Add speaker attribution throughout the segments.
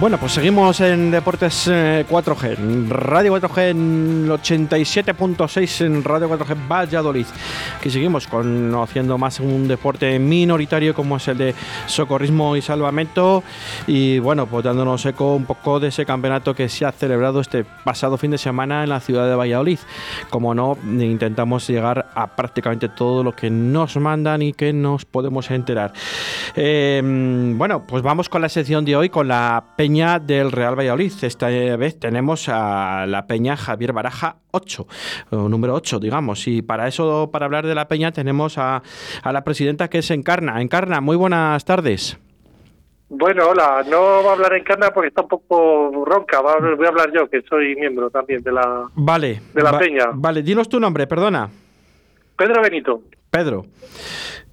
Speaker 1: Bueno, pues seguimos en Deportes 4G, eh, Radio 4G en 87.6 en Radio 4G Valladolid. Aquí seguimos conociendo más un deporte minoritario como es el de socorrismo y salvamento y bueno, pues dándonos eco un poco de ese campeonato que se ha celebrado este pasado fin de semana en la ciudad de Valladolid. Como no, intentamos llegar a prácticamente todo lo que nos mandan y que nos podemos enterar. Eh, bueno, pues vamos con la sección de hoy, con la Peña del Real Valladolid. Esta vez tenemos a la Peña Javier Baraja 8, o número 8, digamos. Y para eso, para hablar de la Peña, tenemos a, la presidenta que es Encarna. Encarna, muy buenas tardes.
Speaker 2: Bueno, hola, no va a hablar Encarna porque está un poco ronca, voy a hablar yo, que soy miembro también de la,
Speaker 1: vale,
Speaker 2: de la Peña.
Speaker 1: Vale, dinos tu nombre, perdona.
Speaker 2: Pedro Benito.
Speaker 1: Pedro.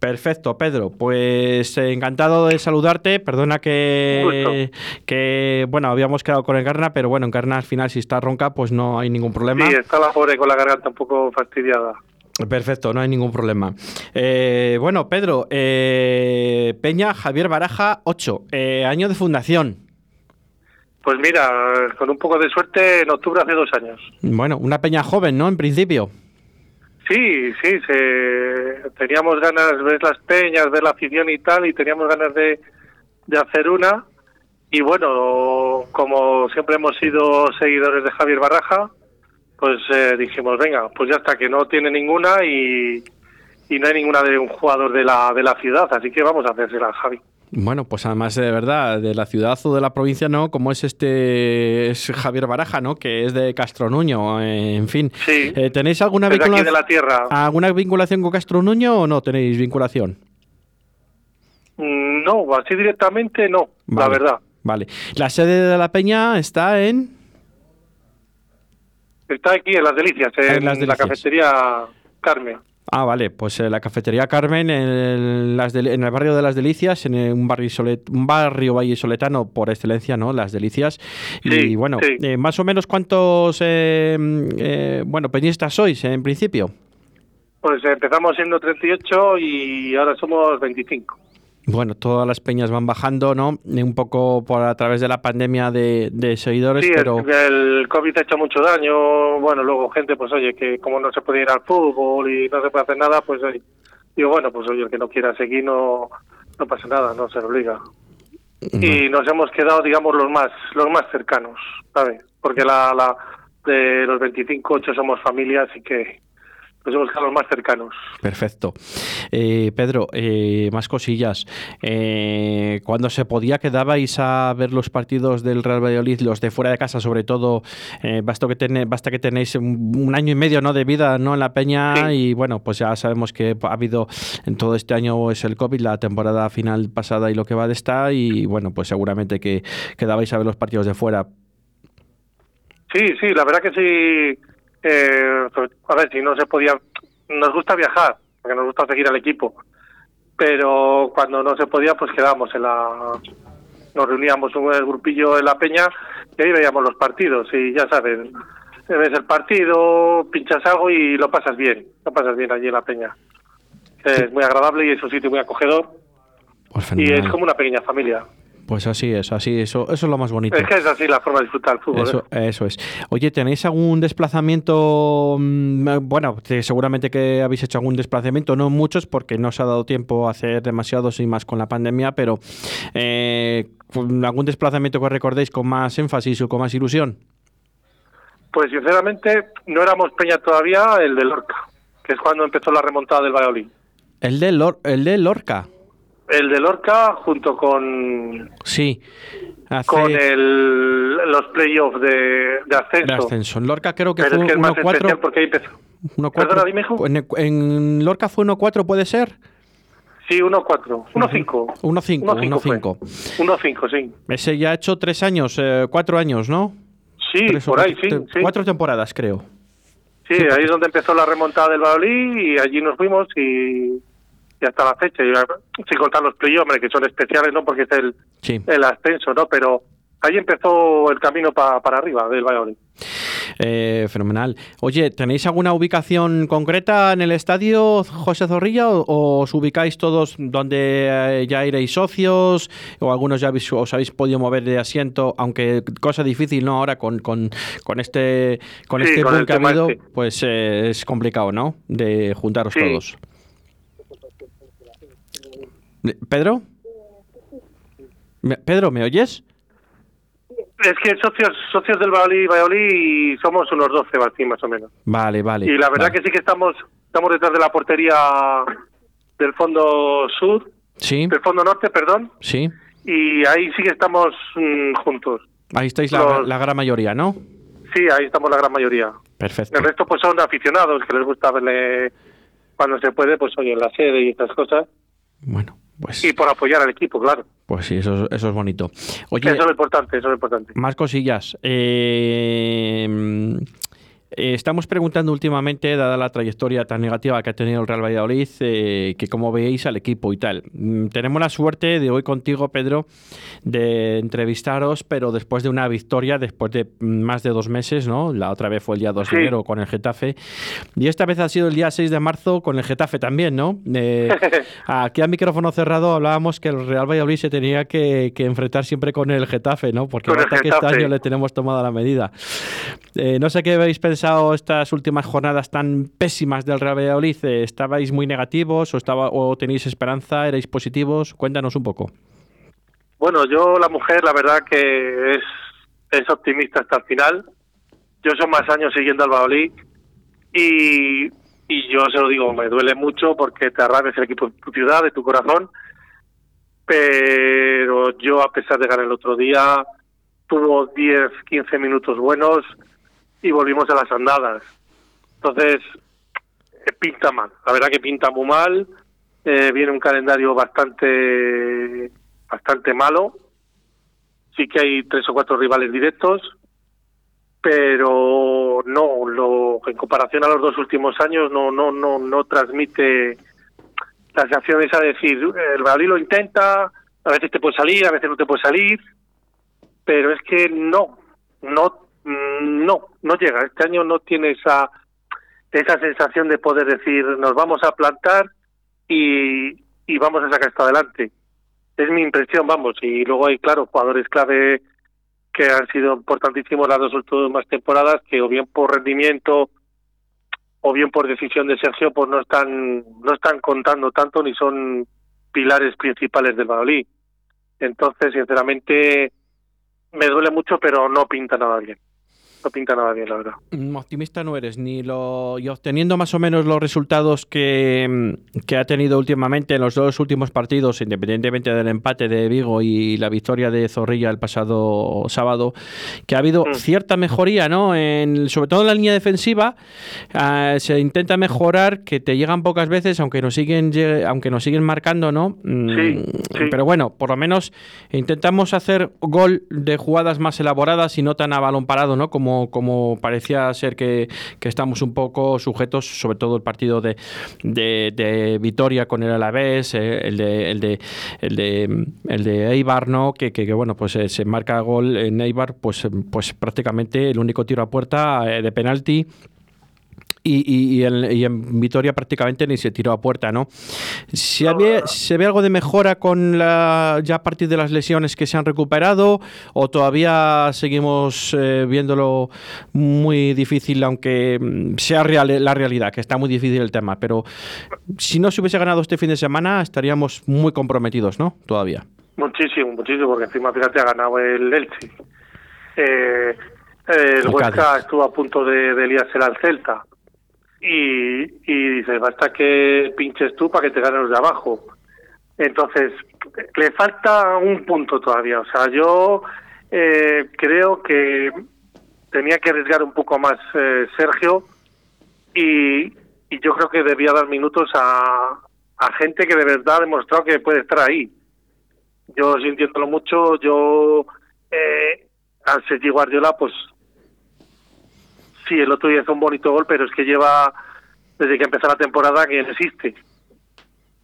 Speaker 1: Perfecto, Pedro. Pues eh, encantado de saludarte. Perdona que, que, bueno, habíamos quedado con Encarna, pero bueno, Encarna al final si está ronca, pues no hay ningún problema.
Speaker 2: Sí, está la pobre con la garganta un poco fastidiada.
Speaker 1: Perfecto, no hay ningún problema. Eh, bueno, Pedro, eh, Peña Javier Baraja, 8, año de fundación.
Speaker 2: Pues mira, con un poco de suerte en octubre hace dos años.
Speaker 1: Bueno, una peña joven, ¿no? En principio.
Speaker 2: Sí, sí, se, teníamos ganas de ver las peñas, ver la afición y tal, y teníamos ganas de, de hacer una. Y bueno, como siempre hemos sido seguidores de Javier Baraja, pues eh, dijimos, venga, pues ya está, que no tiene ninguna y, y no hay ninguna de un jugador de la, de la ciudad, así que vamos a hacérsela Javi.
Speaker 1: Bueno, pues además de verdad, de la ciudad o de la provincia, ¿no? Como es este es Javier Baraja, ¿no? Que es de Castronuño, eh, en fin.
Speaker 2: Sí.
Speaker 1: Eh, ¿Tenéis alguna
Speaker 2: vinculación de la tierra.
Speaker 1: alguna vinculación con Castronuño o no tenéis vinculación?
Speaker 2: Mm, no, así directamente no, la verdad.
Speaker 1: Vale. La sede de la Peña está en
Speaker 2: Está aquí en Las Delicias, en, la cafetería Carmen.
Speaker 1: Ah, vale, pues eh, la cafetería Carmen en el, en el, barrio de Las Delicias, en un barrio un barrio vallisoletano por excelencia, ¿no? Las Delicias. y bueno, eh, más o menos cuántos eh, bueno peñistas sois en principio.
Speaker 2: Pues empezamos siendo 38 y ahora somos 25
Speaker 1: bueno, todas las peñas van bajando, ¿no? Un poco por a través de la pandemia de, seguidores,
Speaker 2: sí,
Speaker 1: pero...
Speaker 2: el COVID ha hecho mucho daño, bueno, luego gente, pues oye, que como no se puede ir al fútbol y no se puede hacer nada, pues digo, bueno, pues oye, el que no quiera seguir no, no pasa nada, no se obliga. Y nos hemos quedado, digamos, los más los más cercanos, ¿sabes? Porque la, la de los 25, 8 somos familias y que los los más cercanos.
Speaker 1: Perfecto. Eh, Pedro, eh, más cosillas. Eh, cuando se podía, quedabais a ver los partidos del Real Valladolid, los de fuera de casa, sobre todo. basta, que basta que tenéis un, año y medio ¿no? de vida ¿no? en la Peña y bueno, pues ya sabemos que ha habido en todo este año es el COVID, la temporada final pasada y lo que va de esta y bueno, pues seguramente que quedabais a ver los partidos de fuera.
Speaker 2: Sí, sí, la verdad que sí eh, a ver, si no se podía, nos gusta viajar, porque nos gusta seguir al equipo, pero cuando no se podía, pues quedábamos en la, nos reuníamos un grupillo en la peña y ahí veíamos los partidos y ya sabes, ves el partido, pinchas algo y lo pasas bien, lo pasas bien allí en la peña. Es muy agradable y es un sitio muy acogedor pues y es como una pequeña familia.
Speaker 1: Pues así es, así eso, eso es lo más bonito.
Speaker 2: Es que es así la forma de disfrutar el fútbol.
Speaker 1: Eso, ¿eh? eso es. Oye, ¿tenéis algún desplazamiento? Mm, bueno, seguramente que habéis hecho algún desplazamiento, no muchos porque no os ha dado tiempo a hacer demasiados y más con la pandemia, pero eh, ¿algún desplazamiento que recordéis con más énfasis o con más ilusión?
Speaker 2: Pues sinceramente no éramos Peña todavía, el de Lorca, que es cuando empezó la remontada del Valladolid.
Speaker 1: ¿El de, Lor el de Lorca?
Speaker 2: El de Lorca junto con...
Speaker 1: Sí.
Speaker 2: Con el, los playoffs de, de ascenso.
Speaker 1: De ascenso. En Lorca creo que fue 1-4.
Speaker 2: porque ahí empezó.
Speaker 1: 1-4. En, Lorca fue 1-4, ¿puede ser?
Speaker 2: Sí, 1-4. 1-5.
Speaker 1: 1-5. 1-5.
Speaker 2: 1-5, sí.
Speaker 1: Ese ya ha hecho tres años, eh, cuatro años, ¿no?
Speaker 2: Sí, por ahí, sí, sí.
Speaker 1: Cuatro temporadas, creo.
Speaker 2: Sí, ahí es donde empezó la remontada del Valladolid y allí nos fuimos y y hasta la fecha, y, sin contar los playoffs, que son especiales, ¿no? Porque es el, el ascenso, ¿no? Pero ahí empezó el camino para arriba del Valladolid.
Speaker 1: Eh, fenomenal. Oye, ¿tenéis alguna ubicación concreta en el estadio, José Zorrilla, o, os ubicáis todos donde eh, ya iréis socios, o algunos ya os habéis podido mover de asiento, aunque cosa difícil, ¿no? Ahora con, con, con este con este boom que ha habido, este. pues eh, es complicado, ¿no? De juntaros todos. ¿Pedro? Pedro, ¿me oyes?
Speaker 2: Es que socios socios del Valladolid, somos unos 12 así más o menos.
Speaker 1: Vale, vale.
Speaker 2: Y la verdad que sí que estamos estamos detrás de la portería del fondo sur.
Speaker 1: Sí.
Speaker 2: Del fondo norte, perdón.
Speaker 1: Sí.
Speaker 2: Y ahí sí que estamos mm, juntos.
Speaker 1: Ahí estáis la, la, gran mayoría, ¿no?
Speaker 2: Sí, ahí estamos la gran mayoría.
Speaker 1: Perfecto.
Speaker 2: El resto pues son aficionados que les gusta verle cuando se puede, pues oye, en la sede y estas cosas.
Speaker 1: Bueno, pues...
Speaker 2: Y por apoyar al equipo, claro.
Speaker 1: Pues sí, eso, eso es bonito.
Speaker 2: Oye, eso es importante, eso es importante.
Speaker 1: Más cosillas. Eh, eh, estamos preguntando últimamente, dada la trayectoria tan negativa que ha tenido el Real Valladolid, eh, que cómo veis al equipo y tal. Mm, tenemos la suerte de hoy contigo, Pedro, de entrevistaros, pero después de una victoria, después de más de dos meses, ¿no? La otra vez fue el día 2 de enero con el Getafe. Y esta vez ha sido el día 6 de marzo con el Getafe también, ¿no? Eh, aquí a micrófono cerrado hablábamos que el Real Valladolid se tenía que, enfrentar siempre con el Getafe, ¿no? Porque hasta que este año le tenemos tomada la medida. no sé qué habéis pensado estas últimas jornadas tan pésimas del Real Valladolid? Eh, ¿Estabais muy negativos o, estaba, o tenéis esperanza? ¿Erais positivos? Cuéntanos un poco.
Speaker 2: Bueno, yo, la mujer, la verdad que es, es optimista hasta el final. Yo son más años siguiendo al Valladolid y, y yo se lo digo, me duele mucho porque te arrabes el equipo de tu ciudad, de tu corazón. Pero yo, a pesar de ganar el otro día, tuvo 10, 15 minutos buenos y volvimos a las andadas. Entonces, eh, pinta mal, la verdad que pinta muy mal, eh, viene un calendario bastante, bastante malo, sí que hay tres o cuatro rivales directos, pero no, lo, en comparación a los dos últimos años no, no, no, no transmite las acciones a decir, el Madrid lo intenta, a veces te puede salir, a veces no te puede salir, pero es que no, no no, no llega. Este año no tiene esa, esa sensación de poder decir nos vamos a plantar y, y vamos a sacar esto adelante. Es mi impresión, vamos. Y luego hay, claro, jugadores clave que han sido importantísimos las dos últimas temporadas, que o bien por rendimiento o bien por decisión de Sergio, pues no están, no están contando tanto ni son pilares principales del Valladolid. Entonces, sinceramente, me duele mucho, pero no pinta nada bien no pinta nada bien, la verdad.
Speaker 1: Mm, optimista no eres, ni lo y obteniendo más o menos los resultados que, mm, que, ha tenido últimamente en los dos últimos partidos, independientemente del empate de Vigo y la victoria de Zorrilla el pasado sábado, que ha habido mm. cierta mejoría, ¿no? En, sobre todo en la línea defensiva, ah, se intenta mejorar, que te llegan pocas veces, aunque nos siguen, aunque nos siguen marcando, ¿no?
Speaker 2: Sí,
Speaker 1: Pero bueno, por lo menos intentamos hacer gol de jugadas más elaboradas y no tan a balón parado, ¿no? Como como, parecía ser que, estamos un poco sujetos, sobre todo el partido de, de, Vitoria con el Alavés, eh, el, de, el, de, el, de, el de Eibar, ¿no? que, que, bueno, pues eh, se marca gol en Eibar, pues, pues prácticamente el único tiro a puerta eh, de penalti y, en, Vitoria prácticamente ni se tiró a puerta, ¿no? ¿Se, ¿Se ve algo de mejora con la, ya a partir de las lesiones que se han recuperado o todavía seguimos eh, viéndolo muy difícil, aunque mm, sea real, la realidad, que está muy difícil el tema? Pero si no se hubiese ganado este fin de semana estaríamos muy comprometidos, ¿no? Todavía.
Speaker 2: Muchísimo, muchísimo, porque encima fíjate ha ganado el Elche. Eh, el, Huesca estuvo a punto de, de liarse al Celta y, y dices, basta que pinches tú para que te ganen los de abajo. Entonces, le falta un punto todavía. O sea, yo eh, creo que tenía que arriesgar un poco más eh, Sergio y, yo creo que debía dar minutos a, gente que de verdad ha demostrado que puede estar ahí. Yo sintiéndolo mucho, yo eh, al Sergi Guardiola, pues sí, el otro día hizo un bonito gol, pero es que lleva desde que empezó la temporada que no existe.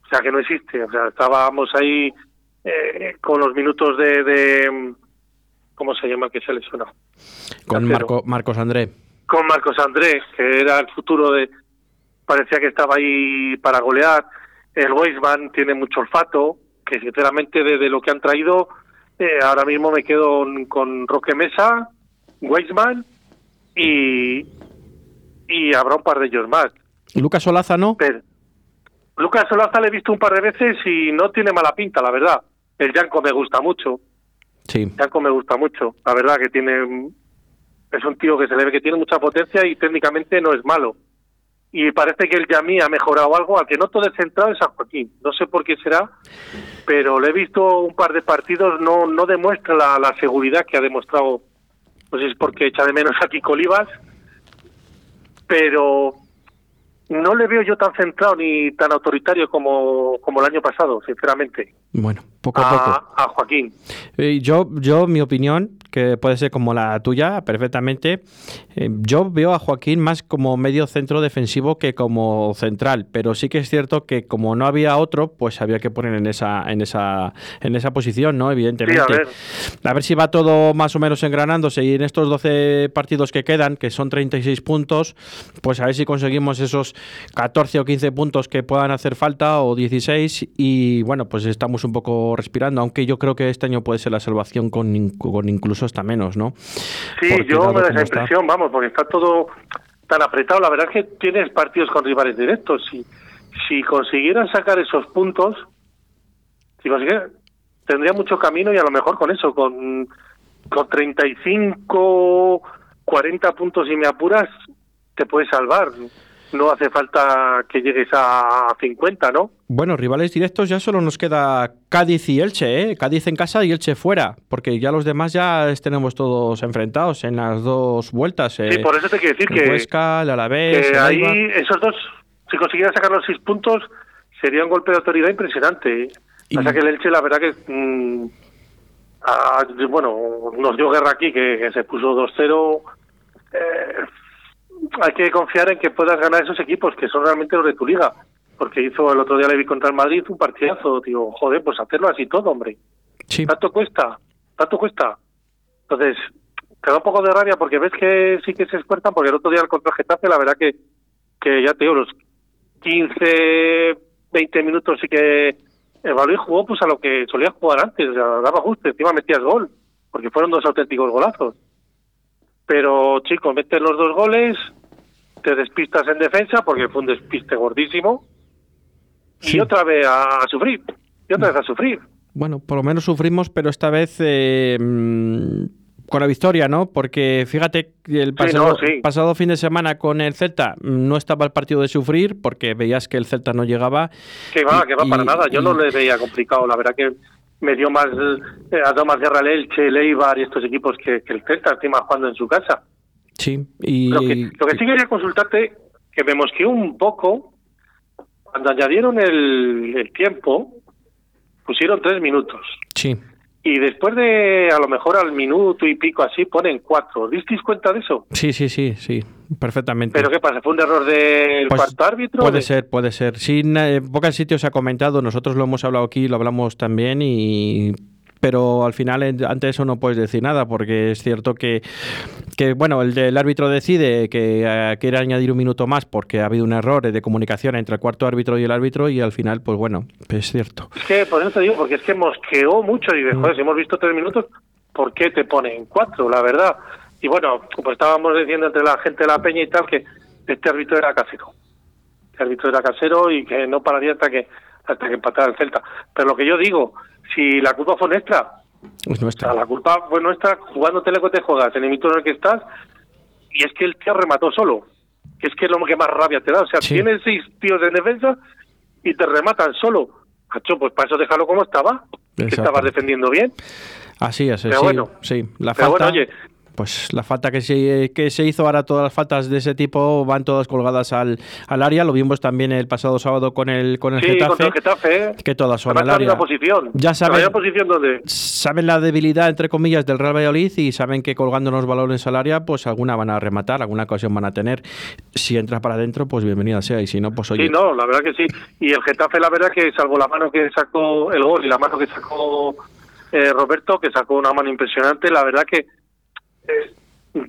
Speaker 2: O sea, que no existe. O sea, estábamos ahí eh, con los minutos de, ¿Cómo se llama que se lesionó?
Speaker 1: Con Marco, Marcos André.
Speaker 2: con Marcos Andrés, que era el futuro de, parecía que estaba ahí para golear. El Weisman tiene mucho olfato, que sinceramente de, lo que han traído, eh, ahora mismo me quedo con Roque Mesa, Weisman y, y habrá un par de ellos más.
Speaker 1: Lucas Solaza no?
Speaker 2: Lucas Solaza le he visto un par de veces y no tiene mala pinta, la verdad. El Yanko me gusta mucho.
Speaker 1: Sí.
Speaker 2: Yanko me gusta mucho. La verdad que tiene. Es un tío que se le ve que tiene mucha potencia y técnicamente no es malo. Y parece que el Yamí ha mejorado algo, al que no todo es San Joaquín. No sé por qué será, pero le he visto un par de partidos, no no demuestra la, la seguridad que ha demostrado. Si es porque echa de menos aquí Colivas, pero no le veo yo tan centrado ni tan autoritario como, como el año pasado, sinceramente.
Speaker 1: Bueno, poco a, poco.
Speaker 2: A Joaquín.
Speaker 1: Eh, yo, yo, mi opinión, que puede ser como la tuya, perfectamente, eh, yo veo a Joaquín más como medio centro defensivo que como central, pero sí que es cierto que como no había otro, pues había que poner en esa, en esa, en esa posición, ¿no? Evidentemente.
Speaker 2: a, ver.
Speaker 1: a ver si va todo más o menos engranándose y en estos 12 partidos que quedan, que son 36 puntos, pues a ver si conseguimos esos 14 o 15 puntos que puedan hacer falta o 16 y bueno, pues estamos un poco respirando, aunque yo creo que este año puede ser la salvación con, con incluso hasta menos, ¿no?
Speaker 2: Sí, yo me da esa impresión, vamos, porque está todo tan apretado. La verdad es que tienes partidos con rivales directos. Si, si consiguieran sacar esos puntos, si consiguieran, tendría mucho camino y a lo mejor con eso, con, con 35, 40 puntos y me apuras, te puedes salvar no hace falta que llegues a 50, ¿no?
Speaker 1: Bueno, rivales directos ya solo nos queda Cádiz y Elche, ¿eh? Cádiz en casa y Elche fuera, porque ya los demás ya tenemos todos enfrentados en las dos vueltas.
Speaker 2: Sí, por eso te quiero decir que,
Speaker 1: Huesca, el Alavés,
Speaker 2: que ahí esos dos, si consiguieran sacar los seis puntos, sería un golpe de autoridad impresionante. Y... que el Elche, la verdad que, mm, bueno, nos dio guerra aquí, que, se puso 2-0. Eh, hay que confiar en que puedas ganar esos equipos que son realmente los de tu liga. Porque hizo el otro día le vi contra el Madrid un partidazo. Digo, joder, pues hacerlo así todo, hombre.
Speaker 1: Sí.
Speaker 2: Tanto cuesta, tanto cuesta. Entonces, te da un poco de rabia porque ves que sí que se esfuerzan, porque el otro día contra el Getafe, la verdad que, que ya te digo, los 15, 20 minutos sí que el Valladolid jugó pues a lo que solía jugar antes, o sea, daba justo, encima metías gol, porque fueron dos auténticos golazos. Pero, chicos, metes los dos goles, te despistas en defensa, porque fue un despiste gordísimo, y otra vez a, sufrir, y otra vez a sufrir.
Speaker 1: Bueno, por lo menos sufrimos, pero esta vez eh, mm, con la victoria, ¿no? Porque fíjate, el pasado, pasado fin de semana con el Celta no estaba el partido de sufrir, porque veías que el Celta no llegaba.
Speaker 2: Que va, que va para nada. Yo no le veía complicado, la verdad que me dio más, eh, ha dado más guerra el Elche, el Eibar y estos equipos que, el Celta, encima jugando en su casa.
Speaker 1: Sí, y...
Speaker 2: Lo que, lo que sí quería consultarte, que me mosqueó un poco, cuando añadieron el, el tiempo, pusieron tres minutos.
Speaker 1: Sí.
Speaker 2: Y después de, a lo mejor al minuto y pico así, ponen cuatro. ¿Disteis cuenta de eso?
Speaker 1: Sí, sí, sí, sí, perfectamente.
Speaker 2: ¿Pero qué pasa? ¿Fue un error del pues cuarto árbitro?
Speaker 1: Puede ser, puede ser. Sí, en pocos sitios se ha comentado, nosotros lo hemos hablado aquí, lo hablamos también y pero al final ante eso no puedes decir nada porque es cierto que, que bueno, el, el árbitro decide que uh, quiere añadir un minuto más porque ha habido un error de comunicación entre el cuarto árbitro y el árbitro y al final, pues bueno, es cierto.
Speaker 2: Es que por eso te digo, porque es que mosqueó mucho y de, mm. joder, si hemos visto tres minutos, ¿por qué te ponen cuatro? La verdad. Y bueno, pues estábamos diciendo entre la gente de la peña y tal que este árbitro era casero. Este árbitro era casero y que no pararía hasta que hasta que empatara el Celta. Pero lo que yo digo, si la culpa fue nuestra.
Speaker 1: Es nuestra.
Speaker 2: la culpa fue nuestra jugando teleco te juegas, en el minuto en el que estás, y es que el tío remató solo. Que es que es lo que más rabia te da. O sea, tienes seis tíos en defensa y te rematan solo. Hacho, pues para eso déjalo como estaba. Que estabas defendiendo bien.
Speaker 1: Así es, pero sí, bueno, sí. La falta... oye, pues la falta que se, que se hizo ahora, todas las faltas de ese tipo van todas colgadas al, al área. Lo vimos también el pasado sábado con el, con el,
Speaker 2: sí,
Speaker 1: Getafe,
Speaker 2: el Getafe. ¿eh?
Speaker 1: Que todas son al área.
Speaker 2: Posición.
Speaker 1: Ya saben,
Speaker 2: la posición donde...
Speaker 1: saben la debilidad, entre comillas, del Real Valladolid y saben que colgando los balones al área, pues alguna van a rematar, alguna ocasión van a tener. Si entras para adentro, pues bienvenida sea. Y si no, pues oye.
Speaker 2: Sí, no, la verdad que sí. Y el Getafe, la verdad que salvo la mano que sacó el gol y la mano que sacó eh, Roberto, que sacó una mano impresionante, la verdad que. Eh,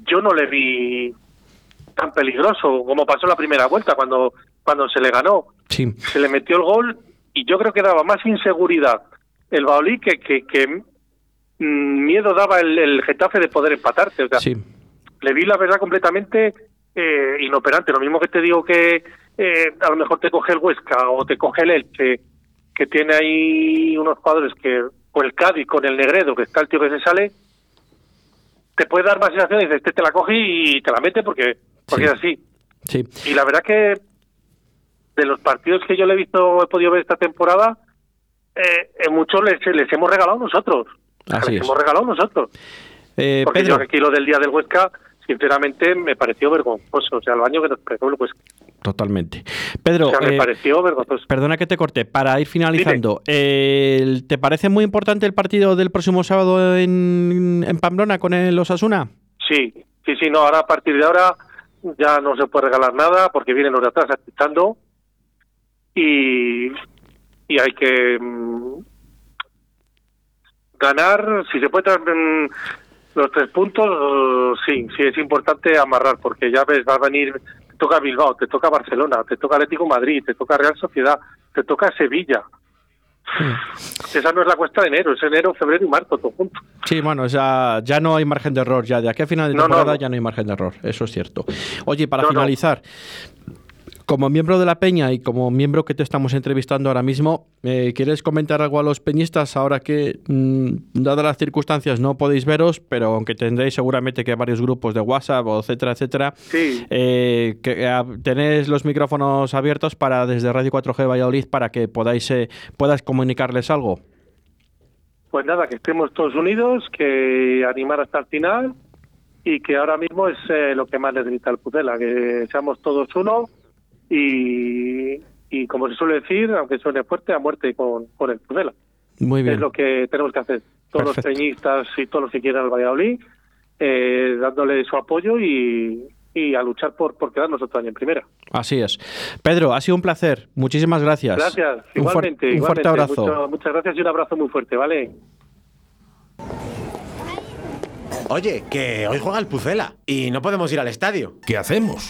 Speaker 2: yo no le vi tan peligroso como pasó la primera vuelta cuando, cuando se le ganó.
Speaker 1: Sí.
Speaker 2: Se le metió el gol y yo creo que daba más inseguridad el Baolí que, que, que mm, miedo daba el, el, Getafe de poder empatarte. O sea,
Speaker 1: sí.
Speaker 2: le vi la verdad completamente eh, inoperante. Lo mismo que te digo que eh, a lo mejor te coge el Huesca o te coge el Elche, que tiene ahí unos jugadores que, o el Cádiz con el Negredo, que está el tío que se sale, te puede dar más sensación y dices, este te la coge y te la mete porque, porque
Speaker 1: Sí.
Speaker 2: es así.
Speaker 1: Sí.
Speaker 2: Y la verdad que de los partidos que yo le he visto, he podido ver esta temporada, eh, en muchos les, les hemos regalado nosotros.
Speaker 1: Así
Speaker 2: les
Speaker 1: es.
Speaker 2: hemos regalado nosotros.
Speaker 1: Eh,
Speaker 2: Porque
Speaker 1: Pedro,
Speaker 2: yo aquí lo del día del Huesca, sinceramente, me pareció vergonzoso. O sea, el baño que nos pegó el Huesca.
Speaker 1: Totalmente. Pedro,
Speaker 2: O sea, me
Speaker 1: eh,
Speaker 2: pareció vergonzoso.
Speaker 1: perdona que te corte, para ir finalizando, eh, ¿te parece muy importante el partido del próximo sábado en, en Pamplona con el Osasuna?
Speaker 2: Sí, sí, sí, no, ahora a partir de ahora ya no se puede regalar nada porque vienen los de atrás asistando y, y hay que mm, ganar, si se puede traer mm, los tres puntos, sí, sí es importante amarrar porque ya ves, va a venir, te toca Bilbao, te toca Barcelona, te toca Atlético Madrid, te toca Real Sociedad, te toca Sevilla. Esa no es la cuesta de enero, es enero, febrero y marzo, todo junto.
Speaker 1: Sí, bueno, ya, ya no hay margen de error, ya de aquí a final de
Speaker 2: No, no,
Speaker 1: temporada
Speaker 2: no.
Speaker 1: ya no hay margen de error, eso es cierto. Oye, para finalizar, como miembro de la Peña y como miembro que te estamos entrevistando ahora mismo, eh, ¿quieres comentar algo a los peñistas ahora que, mm, dadas las circunstancias, no podéis veros, pero aunque tendréis seguramente que varios grupos de WhatsApp, o etcétera, etcétera,
Speaker 2: Sí,
Speaker 1: eh, que eh, tenéis los micrófonos abiertos para desde Radio 4G Valladolid para que podáis eh, puedas comunicarles algo?
Speaker 2: Pues nada, que estemos todos unidos, que animar hasta el final y que ahora mismo es eh, lo que más necesita el Putela, que seamos todos uno y, y como se suele decir, aunque suene fuerte, a muerte con, con el Putela.
Speaker 1: Muy bien.
Speaker 2: Es lo que tenemos que hacer, todos
Speaker 1: Perfecto.
Speaker 2: los peñistas y todos los que quieran al Valladolid, eh, dándole su apoyo y, y a luchar por, por quedarnos otro año en primera.
Speaker 1: Así es. Pedro, ha sido un placer. Muchísimas gracias.
Speaker 2: Gracias,
Speaker 1: Un,
Speaker 2: igualmente.
Speaker 1: un fuerte
Speaker 2: igualmente.
Speaker 1: abrazo.
Speaker 2: Mucho- muchas gracias y un abrazo muy fuerte, ¿vale?
Speaker 3: Oye, que hoy juega el Pucela y no podemos ir al estadio.
Speaker 4: ¿Qué hacemos?